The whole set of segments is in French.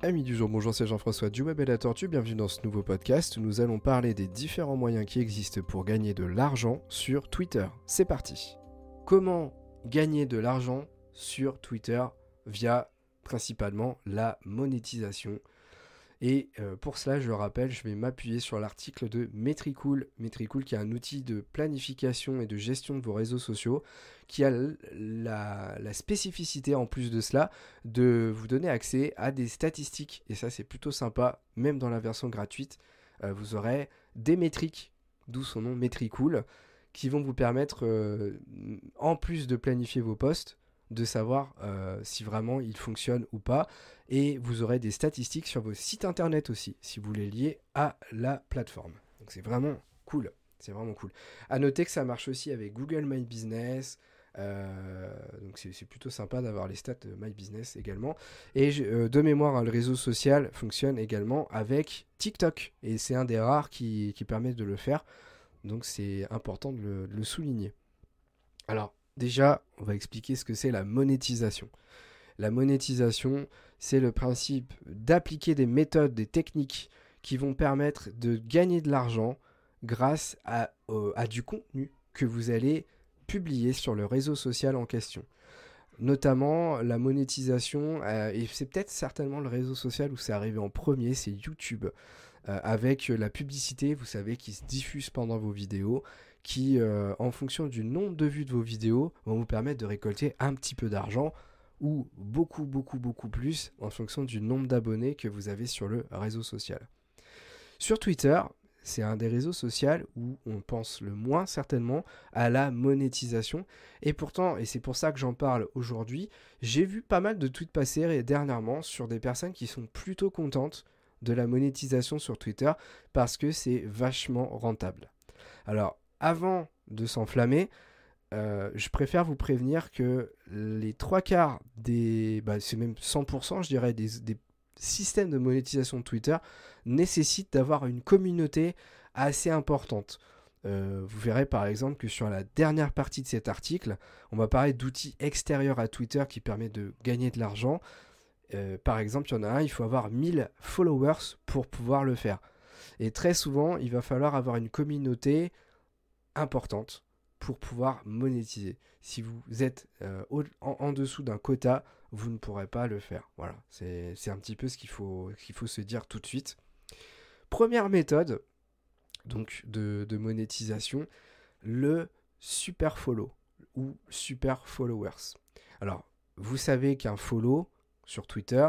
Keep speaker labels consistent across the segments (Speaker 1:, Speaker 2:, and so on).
Speaker 1: Amis du jour, bonjour, c'est Jean-François du Web et la Tortue, bienvenue dans ce nouveau podcast. Nous allons parler des différents moyens qui existent pour gagner de l'argent sur Twitter. C'est parti. Comment gagner de l'argent sur Twitter? Via principalement la monétisation et euh, pour cela, je le rappelle, je vais m'appuyer sur l'article de Metricool. Metricool qui est un outil de planification et de gestion de vos réseaux sociaux, qui a la, spécificité en plus de cela de vous donner accès à des statistiques. Et ça, c'est plutôt sympa, même dans la version gratuite. Euh, vous aurez des métriques, d'où son nom Metricool, qui vont vous permettre, euh, en plus de planifier vos posts, de savoir euh, si vraiment il fonctionne ou pas. Et vous aurez des statistiques sur vos sites internet aussi, si vous les liez à la plateforme. Donc c'est vraiment cool. C'est vraiment cool. À noter que ça marche aussi avec Google My Business. Euh, donc c'est plutôt sympa d'avoir les stats de My Business également. Et euh, de mémoire, hein, le réseau social fonctionne également avec TikTok. Et c'est un des rares qui, qui permet de le faire. Donc c'est important de le, de le souligner. Alors, Déjà, on va expliquer ce que c'est la monétisation. La monétisation, c'est le principe d'appliquer des méthodes, des techniques qui vont permettre de gagner de l'argent grâce à, du contenu que vous allez publier sur le réseau social en question. Notamment la monétisation, euh, et c'est peut-être certainement le réseau social où c'est arrivé en premier, c'est YouTube. Euh, avec la publicité, vous savez, qui se diffuse pendant vos vidéos qui, euh, en fonction du nombre de vues de vos vidéos, vont vous permettre de récolter un petit peu d'argent ou beaucoup, beaucoup, beaucoup plus en fonction du nombre d'abonnés que vous avez sur le réseau social. Sur Twitter, c'est un des réseaux sociaux où on pense le moins certainement à la monétisation. Et pourtant, et c'est pour ça que j'en parle aujourd'hui, j'ai vu pas mal de tweets passer dernièrement sur des personnes qui sont plutôt contentes de la monétisation sur Twitter parce que c'est vachement rentable. Alors, avant de s'enflammer, euh, je préfère vous prévenir que les trois quarts des, bah, c'est même 100%, je dirais, des, systèmes de monétisation de Twitter nécessitent d'avoir une communauté assez importante. Euh, vous verrez par exemple que sur la dernière partie de cet article, on va parler d'outils extérieurs à Twitter qui permettent de gagner de l'argent. Euh, par exemple, il y en a un, il faut avoir 1000 followers pour pouvoir le faire. Et très souvent, il va falloir avoir une communauté importante pour pouvoir monétiser. Si vous êtes euh, en, dessous d'un quota, vous ne pourrez pas le faire. Voilà, c'est un petit peu ce qu'il faut, faut se dire tout de suite. Première méthode donc de, monétisation, le super follow ou super followers. Alors, vous savez qu'un follow sur Twitter,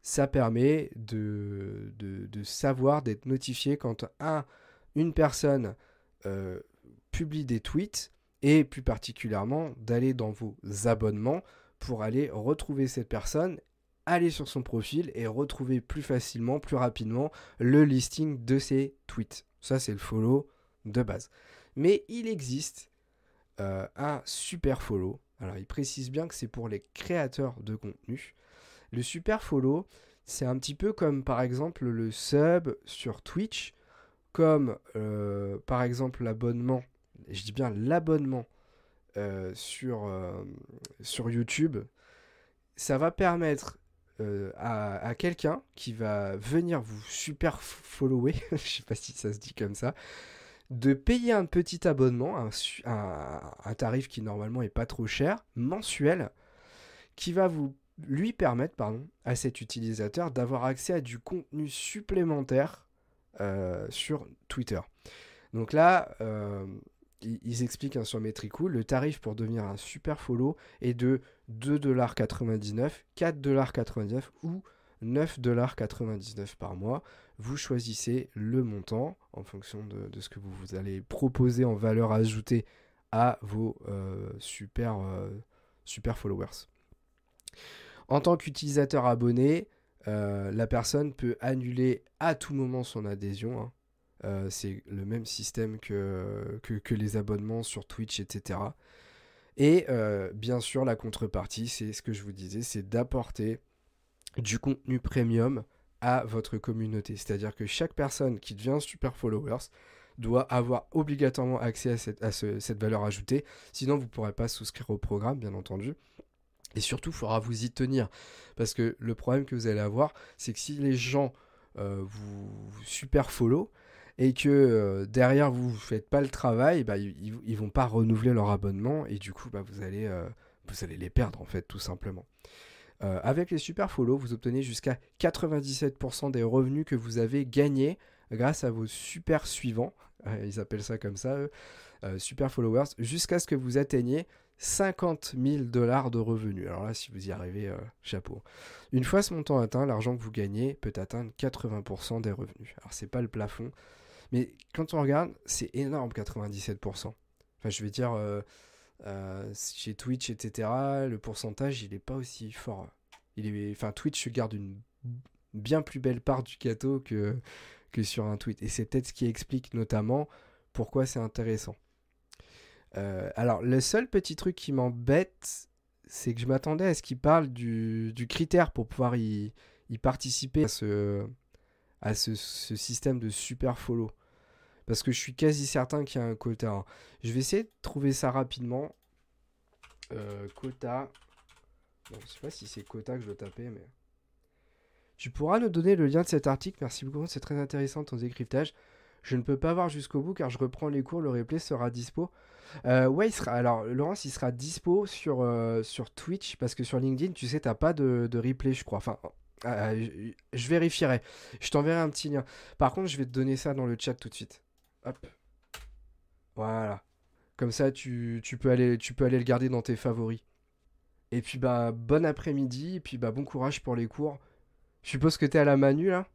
Speaker 1: ça permet de, de, savoir, d'être notifié quand un, une personne euh, publie des tweets et plus particulièrement d'aller dans vos abonnements pour aller retrouver cette personne, aller sur son profil et retrouver plus facilement, plus rapidement le listing de ses tweets. Ça c'est le follow de base. Mais il existe euh, un super follow. Alors il précise bien que c'est pour les créateurs de contenu. Le super follow, c'est un petit peu comme par exemple le sub sur Twitch, comme euh, par exemple l'abonnement je dis bien l'abonnement euh, sur, euh, sur YouTube, ça va permettre à, quelqu'un qui va venir vous super follower, je sais pas si ça se dit comme ça, de payer un petit abonnement, un, un, tarif qui normalement est pas trop cher, mensuel, qui va vous lui permettre, pardon, à cet utilisateur d'avoir accès à du contenu supplémentaire sur Twitter. Donc là, ils, expliquent sur Metricool, le tarif pour devenir un super follow est de 2,99$, 4,99$ ou 9,99$ par mois. Vous choisissez le montant en fonction de, ce que vous, allez proposer en valeur ajoutée à vos euh, euh, super followers. En tant qu'utilisateur abonné, euh, la personne peut annuler à tout moment son adhésion. Hein. Euh, c'est le même système que, les abonnements sur Twitch, etc. Et euh, bien sûr, la contrepartie, c'est ce que je vous disais, c'est d'apporter du contenu premium à votre communauté. C'est-à-dire que chaque personne qui devient super followers doit avoir obligatoirement accès à cette, à cette valeur ajoutée. Sinon, vous ne pourrez pas souscrire au programme, bien entendu. Et surtout, il faudra vous y tenir. Parce que le problème que vous allez avoir, c'est que si les gens euh, vous, super follow et que euh, derrière vous ne faites pas le travail, bah, ils, ne vont pas renouveler leur abonnement et du coup, bah, vous, allez, euh, vous allez les perdre en fait, tout simplement. avec les super follow, vous obtenez jusqu'à 97% des revenus que vous avez gagnés grâce à vos super suivants. ils appellent ça comme ça, super followers, jusqu'à ce que vous atteigniez 50 000 dollars de revenus. Alors là, si vous y arrivez, euh, chapeau. Une fois ce montant atteint, l'argent que vous gagnez peut atteindre 80% des revenus. Alors c'est pas le plafond, mais quand on regarde, c'est énorme 97%. Enfin, je vais dire, euh, euh, chez Twitch, etc., le pourcentage, il n'est pas aussi fort. Il est, enfin, Twitch garde une bien plus belle part du gâteau que, que sur un tweet. Et c'est peut-être ce qui explique notamment pourquoi c'est intéressant. Euh, alors, le seul petit truc qui m'embête, c'est que je m'attendais à ce qu'il parle du, critère pour pouvoir y, participer à, ce, système de super follow. Parce que je suis quasi certain qu'il y a un quota. Je vais essayer de trouver ça rapidement. Euh, quota. Bon, je sais pas si c'est quota que je dois taper, mais. Tu pourras nous donner le lien de cet article. Merci beaucoup, c'est très intéressant ton décryptage. Je ne peux pas voir jusqu'au bout car je reprends les cours, le replay sera dispo. Euh, ouais, alors Laurence, il sera dispo sur, euh, sur Twitch parce que sur LinkedIn, tu sais, t'as pas de, replay, je crois. Enfin, euh, je, vérifierai. Je t'enverrai un petit lien. Par contre, je vais te donner ça dans le chat tout de suite. Hop. Voilà. Comme ça, tu, peux aller, tu peux aller le garder dans tes favoris. Et puis, bah, bon après-midi. Et puis, bah, bon courage pour les cours. Je suppose que t'es à la manu, là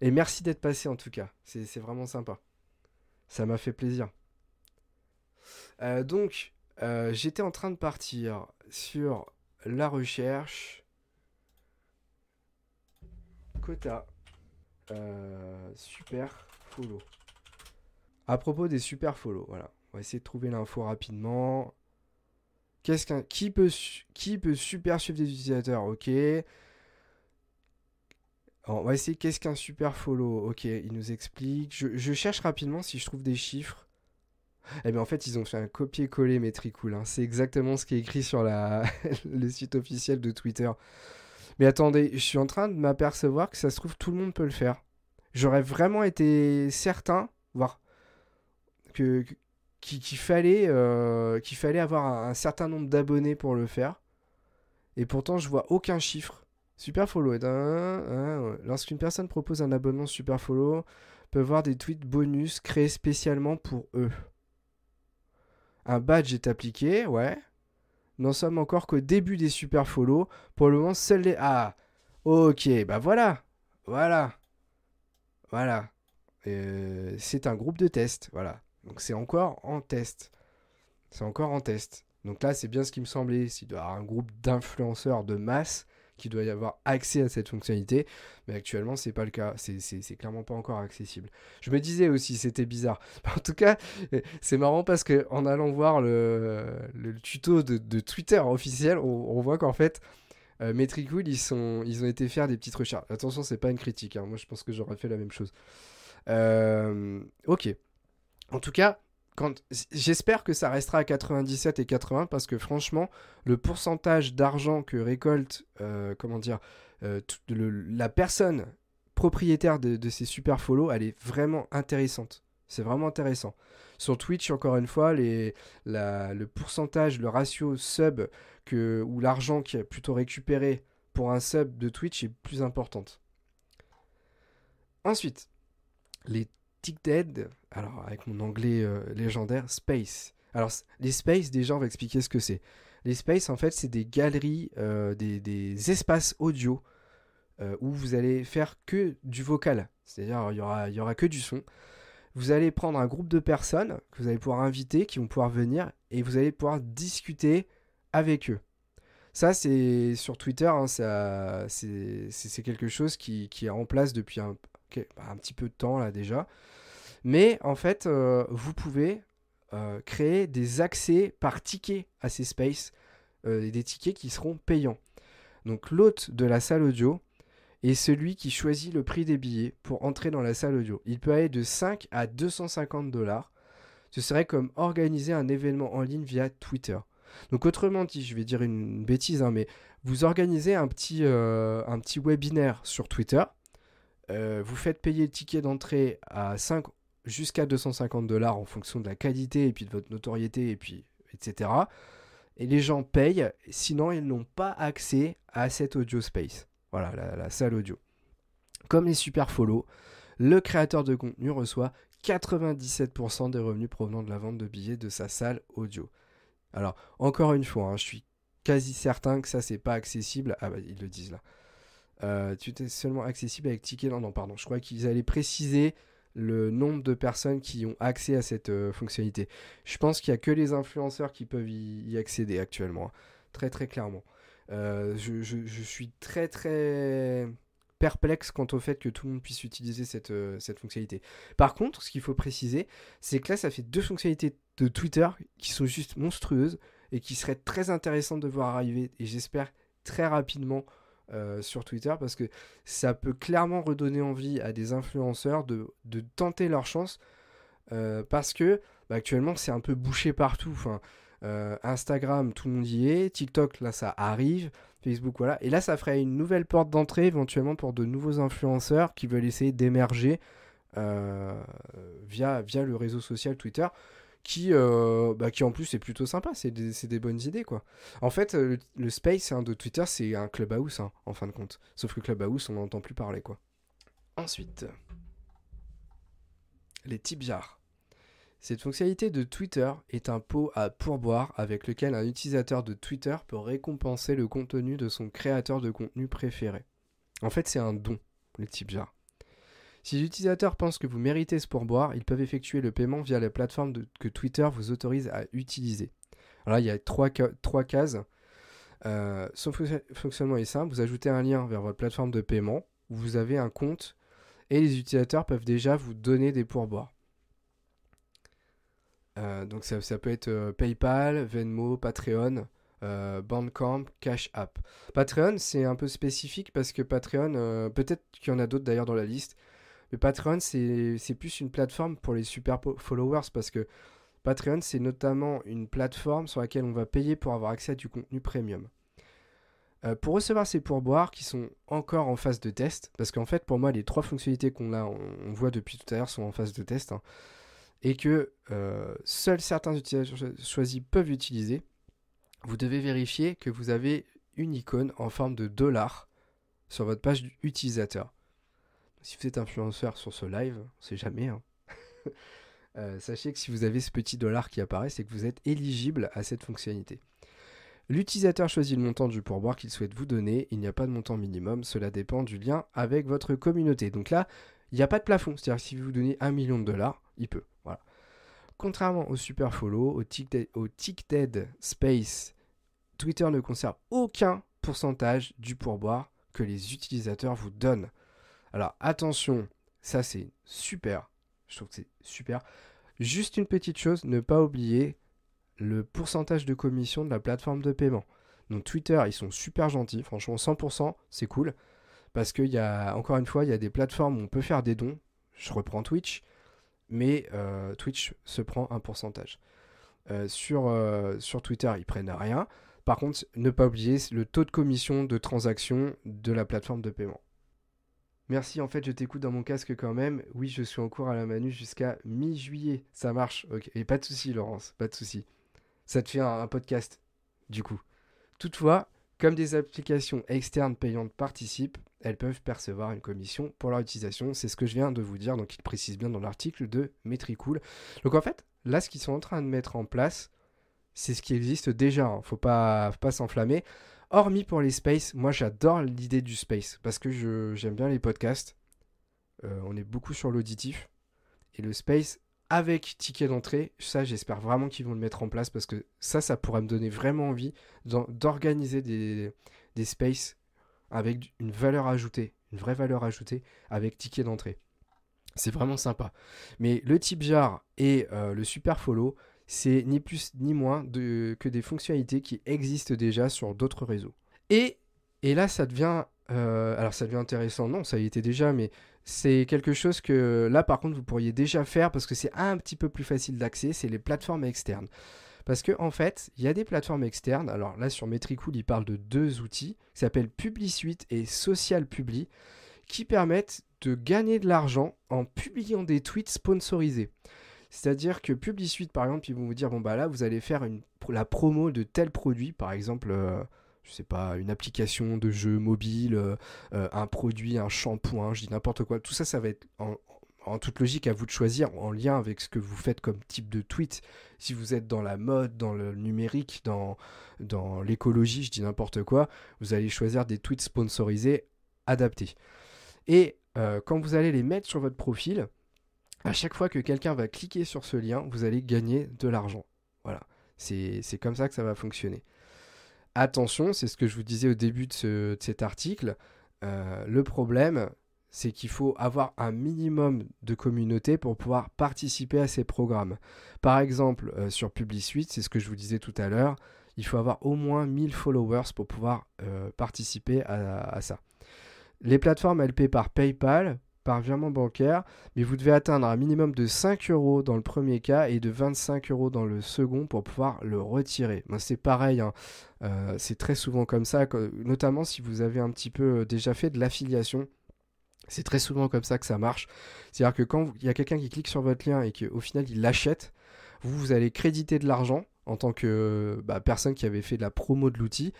Speaker 1: et merci d'être passé en tout cas. C'est vraiment sympa. Ça m'a fait plaisir. Euh, donc, euh, j'étais en train de partir sur la recherche. Quota. Euh, super follow. À propos des super follow, voilà. On va essayer de trouver l'info rapidement. Qu'est-ce qu'un qui peut qui peut super suivre des utilisateurs? Ok on va essayer qu'est-ce qu'un super follow? Ok, il nous explique. Je, cherche rapidement si je trouve des chiffres. Eh bien en fait, ils ont fait un copier-coller Metricool. Hein. C'est exactement ce qui est écrit sur la... le site officiel de Twitter. Mais attendez, je suis en train de m'apercevoir que ça se trouve tout le monde peut le faire. J'aurais vraiment été certain, voire que qu'il fallait euh, qu'il fallait avoir un, certain nombre d'abonnés pour le faire. Et pourtant, je vois aucun chiffre. Super follow. Lorsqu'une personne propose un abonnement super follow, peut voir des tweets bonus créés spécialement pour eux. Un badge est appliqué, ouais. Nous sommes encore qu'au début des super follow. Pour le moment, seuls les. Ah Ok, bah voilà Voilà Voilà. C'est un groupe de test, voilà. Donc c'est encore en test. C'est encore en test. Donc là, c'est bien ce qui me semblait. S'il doit y avoir un groupe d'influenceurs de masse qu'il doit y avoir accès à cette fonctionnalité, mais actuellement c'est pas le cas, c'est clairement pas encore accessible. Je me disais aussi, c'était bizarre. En tout cas, c'est marrant parce que en allant voir le, tuto de, Twitter officiel, on, voit qu'en fait, euh, Metricool, ils, sont, ils ont été faire des petites recherches. Attention, c'est pas une critique, hein. moi je pense que j'aurais fait la même chose. Euh, ok. En tout cas, j'espère que ça restera à 97 et 80 parce que franchement, le pourcentage d'argent que récolte, euh, comment dire, euh, la personne propriétaire de, ces super follow, elle est vraiment intéressante. C'est vraiment intéressant. Sur Twitch, encore une fois, le pourcentage, le ratio sub que, ou l'argent qui est plutôt récupéré pour un sub de Twitch est plus importante. Ensuite, les TickDead, alors avec mon anglais euh, légendaire, Space. Alors les Space, déjà, on va expliquer ce que c'est. Les Space, en fait, c'est des galeries, euh, des, espaces audio euh, où vous allez faire que du vocal. C'est-à-dire, il y aura, y aura que du son. Vous allez prendre un groupe de personnes que vous allez pouvoir inviter, qui vont pouvoir venir, et vous allez pouvoir discuter avec eux. Ça, c'est sur Twitter, hein, c'est quelque chose qui, qui, est en place depuis un, un petit peu de temps là déjà. Mais en fait, euh, vous pouvez euh, créer des accès par ticket à ces spaces, euh, des tickets qui seront payants. Donc l'hôte de la salle audio est celui qui choisit le prix des billets pour entrer dans la salle audio. Il peut aller de 5 à 250 dollars. Ce serait comme organiser un événement en ligne via Twitter. Donc autrement dit, je vais dire une bêtise, hein, mais vous organisez un petit webinaire sur Twitter, euh, vous faites payer le ticket d'entrée à 5 jusqu'à 250 dollars en fonction de la qualité et puis de votre notoriété et puis etc. Et les gens payent, sinon ils n'ont pas accès à cet audio space. Voilà, la, salle audio. Comme les super follow, le créateur de contenu reçoit 97% des revenus provenant de la vente de billets de sa salle audio. Alors, encore une fois, hein, je suis quasi certain que ça, c'est pas accessible. Ah bah, ils le disent là. Euh, tu es seulement accessible avec ticket. Non, non, pardon. Je crois qu'ils allaient préciser le nombre de personnes qui ont accès à cette euh, fonctionnalité. Je pense qu'il n'y a que les influenceurs qui peuvent y, accéder actuellement. Hein. Très, très clairement. Euh, je, je, suis très, très perplexe quant au fait que tout le monde puisse utiliser cette, cette fonctionnalité. Par contre, ce qu'il faut préciser, c'est que là, ça fait deux fonctionnalités de Twitter qui sont juste monstrueuses et qui seraient très intéressantes de voir arriver, et j'espère très rapidement euh, sur Twitter, parce que ça peut clairement redonner envie à des influenceurs de, tenter leur chance, euh, parce que bah, actuellement, c'est un peu bouché partout. Enfin, Instagram, tout le monde y est, TikTok, là, ça arrive. Facebook, voilà. Et là, ça ferait une nouvelle porte d'entrée éventuellement pour de nouveaux influenceurs qui veulent essayer d'émerger euh, via le réseau social Twitter. Qui, euh, bah, qui en plus est plutôt sympa, c'est des, bonnes idées quoi. En fait, le, space hein, de Twitter, c'est un clubhouse hein, en fin de compte. Sauf que clubhouse, on n'entend plus parler quoi. Ensuite, les jars. Cette fonctionnalité de Twitter est un pot à pourboire avec lequel un utilisateur de Twitter peut récompenser le contenu de son créateur de contenu préféré. En fait, c'est un don, le type jar. Si l'utilisateur pense que vous méritez ce pourboire, ils peuvent effectuer le paiement via la plateforme que Twitter vous autorise à utiliser. Alors là, il y a trois, cases. Euh, son fonctionnement est simple. Vous ajoutez un lien vers votre plateforme de paiement où vous avez un compte et les utilisateurs peuvent déjà vous donner des pourboires. Euh, donc ça, peut être euh, PayPal, Venmo, Patreon, Bandcamp, Cash App. Patreon, c'est un peu spécifique parce que Patreon, peut-être qu'il y en a d'autres d'ailleurs dans la liste, mais Patreon, c'est plus une plateforme pour les super followers parce que Patreon, c'est notamment une plateforme sur laquelle on va payer pour avoir accès à du contenu premium. pour recevoir ces pourboires qui sont encore en phase de test, parce qu'en fait pour moi les trois fonctionnalités qu'on a, on, voit depuis tout à l'heure sont en phase de test, hein et que euh, seuls certains utilisateurs choisis peuvent utiliser, vous devez vérifier que vous avez une icône en forme de dollar sur votre page utilisateur. Si vous êtes influenceur sur ce live, on sait jamais. Hein. Euh, sachez que si vous avez ce petit dollar qui apparaît, c'est que vous êtes éligible à cette fonctionnalité. L'utilisateur choisit le montant du pourboire qu'il souhaite vous donner. Il n'y a pas de montant minimum, cela dépend du lien avec votre communauté. Donc là, il n'y a pas de plafond. C'est-à-dire que si vous donnez un million de dollars, il peut. Voilà. Contrairement au Super Follow, au TickDead Space, Twitter ne conserve aucun pourcentage du pourboire que les utilisateurs vous donnent. Alors attention, ça c'est super. Je trouve que c'est super. Juste une petite chose, ne pas oublier le pourcentage de commission de la plateforme de paiement. Donc Twitter, ils sont super gentils. Franchement, 100%, c'est cool. Parce qu'il y a, encore une fois, il y a des plateformes où on peut faire des dons. Je reprends Twitch mais euh, Twitch se prend un pourcentage. Euh, sur, euh, sur Twitter, ils prennent rien. Par contre, ne pas oublier le taux de commission de transaction de la plateforme de paiement. Merci, en fait, je t'écoute dans mon casque quand même. Oui, je suis en cours à la Manu jusqu'à mi-juillet. Ça marche. Ok. Et pas de souci, Laurence, pas de souci. Ça te fait un podcast, du coup. Toutefois, comme des applications externes payantes participent, elles peuvent percevoir une commission pour leur utilisation. C'est ce que je viens de vous dire, donc il précise bien dans l'article de Metricool. Donc en fait, là, ce qu'ils sont en train de mettre en place, c'est ce qui existe déjà. Hein. Faut faut pas s'enflammer. Hormis pour les spaces, moi j'adore l'idée du space parce que j'aime bien les podcasts. Euh, on est beaucoup sur l'auditif. Et le space, avec ticket d'entrée, ça j'espère vraiment qu'ils vont le mettre en place parce que ça, ça pourrait me donner vraiment envie d'organiser des, des spaces avec une valeur ajoutée, une vraie valeur ajoutée avec ticket d'entrée. C'est vraiment sympa. Mais le type jar et euh, le super follow, c'est ni plus ni moins que des fonctionnalités qui existent déjà sur d'autres réseaux. Et, là, ça devient, euh, ça devient intéressant. Non, ça y était déjà, mais c'est quelque chose que là, par contre, vous pourriez déjà faire parce que c'est un petit peu plus facile d'accès. C'est les plateformes externes. Parce que en fait, il y a des plateformes externes. Alors là, sur Metricool, il parle de deux outils qui s'appellent PubliSuite et Social Publi, qui permettent de gagner de l'argent en publiant des tweets sponsorisés. C'est-à-dire que PubliSuite, par exemple, ils vont vous dire bon bah là, vous allez faire la promo de tel produit, par exemple. Euh, je sais pas, une application de jeu mobile, euh, euh, un produit, un shampoing, je dis n'importe quoi. Tout ça, ça va être en, toute logique à vous de choisir en lien avec ce que vous faites comme type de tweet. Si vous êtes dans la mode, dans le numérique, dans, dans l'écologie, je dis n'importe quoi, vous allez choisir des tweets sponsorisés adaptés. Et euh, quand vous allez les mettre sur votre profil, à chaque fois que quelqu'un va cliquer sur ce lien, vous allez gagner de l'argent. Voilà, c'est comme ça que ça va fonctionner. Attention, c'est ce que je vous disais au début de, cet article. Euh, le problème, c'est qu'il faut avoir un minimum de communauté pour pouvoir participer à ces programmes. Par exemple, euh, sur PubliSuite, c'est ce que je vous disais tout à l'heure, il faut avoir au moins 1000 followers pour pouvoir euh, participer à, ça. Les plateformes, elles par PayPal, par virement bancaire, mais vous devez atteindre un minimum de 5 euros dans le premier cas et de 25 euros dans le second pour pouvoir le retirer. c'est pareil, hein. euh, c'est très souvent comme ça, notamment si vous avez un petit peu déjà fait de l'affiliation c'est très souvent comme ça que ça marche. C'est-à-dire que quand il y a quelqu'un qui clique sur votre lien et qu'au final il l'achète, vous, vous allez créditer de l'argent en tant que bah, personne qui avait fait de la promo de l'outil,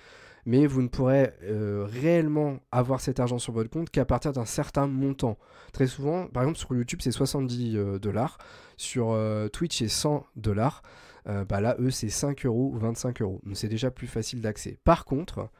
Speaker 1: mais vous ne pourrez euh, réellement avoir cet argent sur votre compte qu'à partir d'un certain montant. Très souvent, par exemple sur YouTube c'est 70 euh, dollars, sur euh, Twitch c'est 100 dollars. bah là, eux, c'est 5 euros ou 25 euros. Donc c'est déjà plus facile d'accès. Par contre,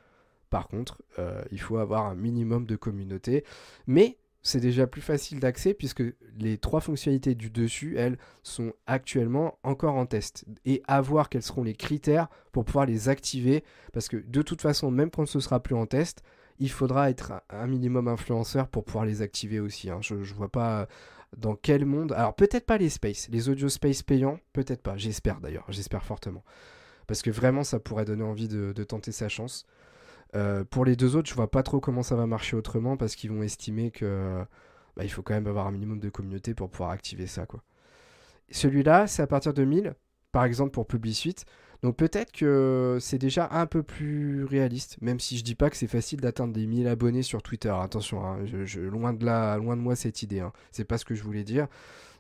Speaker 1: par contre, euh, il faut avoir un minimum de communauté. Mais c'est déjà plus facile d'accès puisque les trois fonctionnalités du dessus, elles, sont actuellement encore en test. Et à voir quels seront les critères pour pouvoir les activer. Parce que de toute façon, même quand ce sera plus en test, il faudra être un minimum influenceur pour pouvoir les activer aussi. Hein. Je ne vois pas dans quel monde. Alors peut-être pas les space, les audio space payants, peut-être pas. J'espère d'ailleurs, j'espère fortement. Parce que vraiment, ça pourrait donner envie de tenter sa chance. Euh, pour les deux autres, je vois pas trop comment ça va marcher autrement parce qu'ils vont estimer que bah, il faut quand même avoir un minimum de communauté pour pouvoir activer ça. Quoi. Celui-là, c'est à partir de 1000, par exemple pour PubliSuite. Donc peut-être que c'est déjà un peu plus réaliste, même si je dis pas que c'est facile d'atteindre des 1000 abonnés sur Twitter. Attention, hein, loin, de là, loin de moi cette idée. Hein. C'est pas ce que je voulais dire.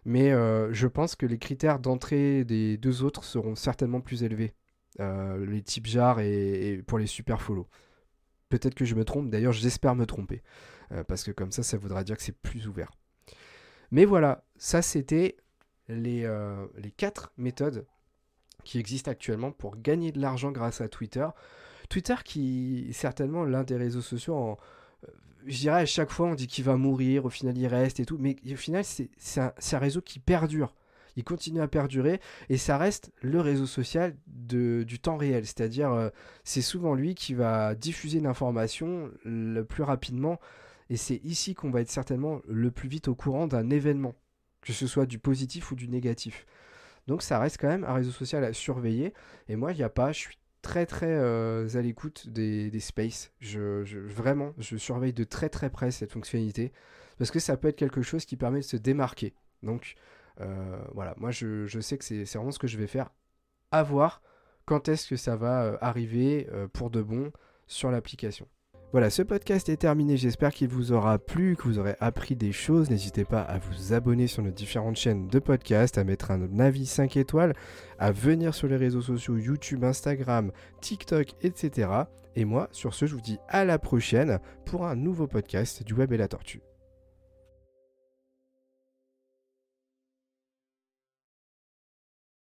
Speaker 1: Mais euh, je pense que les critères d'entrée des deux autres seront certainement plus élevés. Euh, les types jar et, et, pour les super follow. Peut-être que je me trompe, d'ailleurs j'espère me tromper, euh, parce que comme ça, ça voudra dire que c'est plus ouvert. Mais voilà, ça c'était les, euh, quatre méthodes qui existent actuellement pour gagner de l'argent grâce à Twitter. Twitter qui est certainement l'un des réseaux sociaux. Euh, je dirais à chaque fois on dit qu'il va mourir, au final il reste et tout, mais au final c'est un réseau qui perdure il continue à perdurer et ça reste le réseau social de, du temps réel. C'est-à-dire, euh, c'est souvent lui qui va diffuser une information le plus rapidement et c'est ici qu'on va être certainement le plus vite au courant d'un événement, que ce soit du positif ou du négatif. Donc ça reste quand même un réseau social à surveiller et moi, il n'y a pas, je suis très très euh, à l'écoute des, des spaces. Je, je, vraiment, je surveille de très très près cette fonctionnalité parce que ça peut être quelque chose qui permet de se démarquer. Donc voilà, moi je, sais que c'est vraiment ce que je vais faire. À voir quand est-ce que ça va euh, arriver euh, pour de bon sur l'application. Voilà, ce podcast est terminé. J'espère qu'il vous aura plu, que vous aurez appris des choses. N'hésitez pas à vous abonner sur nos différentes chaînes de podcast, à mettre un avis 5 étoiles, à venir sur les réseaux sociaux YouTube, Instagram, TikTok, etc. Et moi, sur ce, je vous dis à la prochaine pour un nouveau podcast du Web et la Tortue.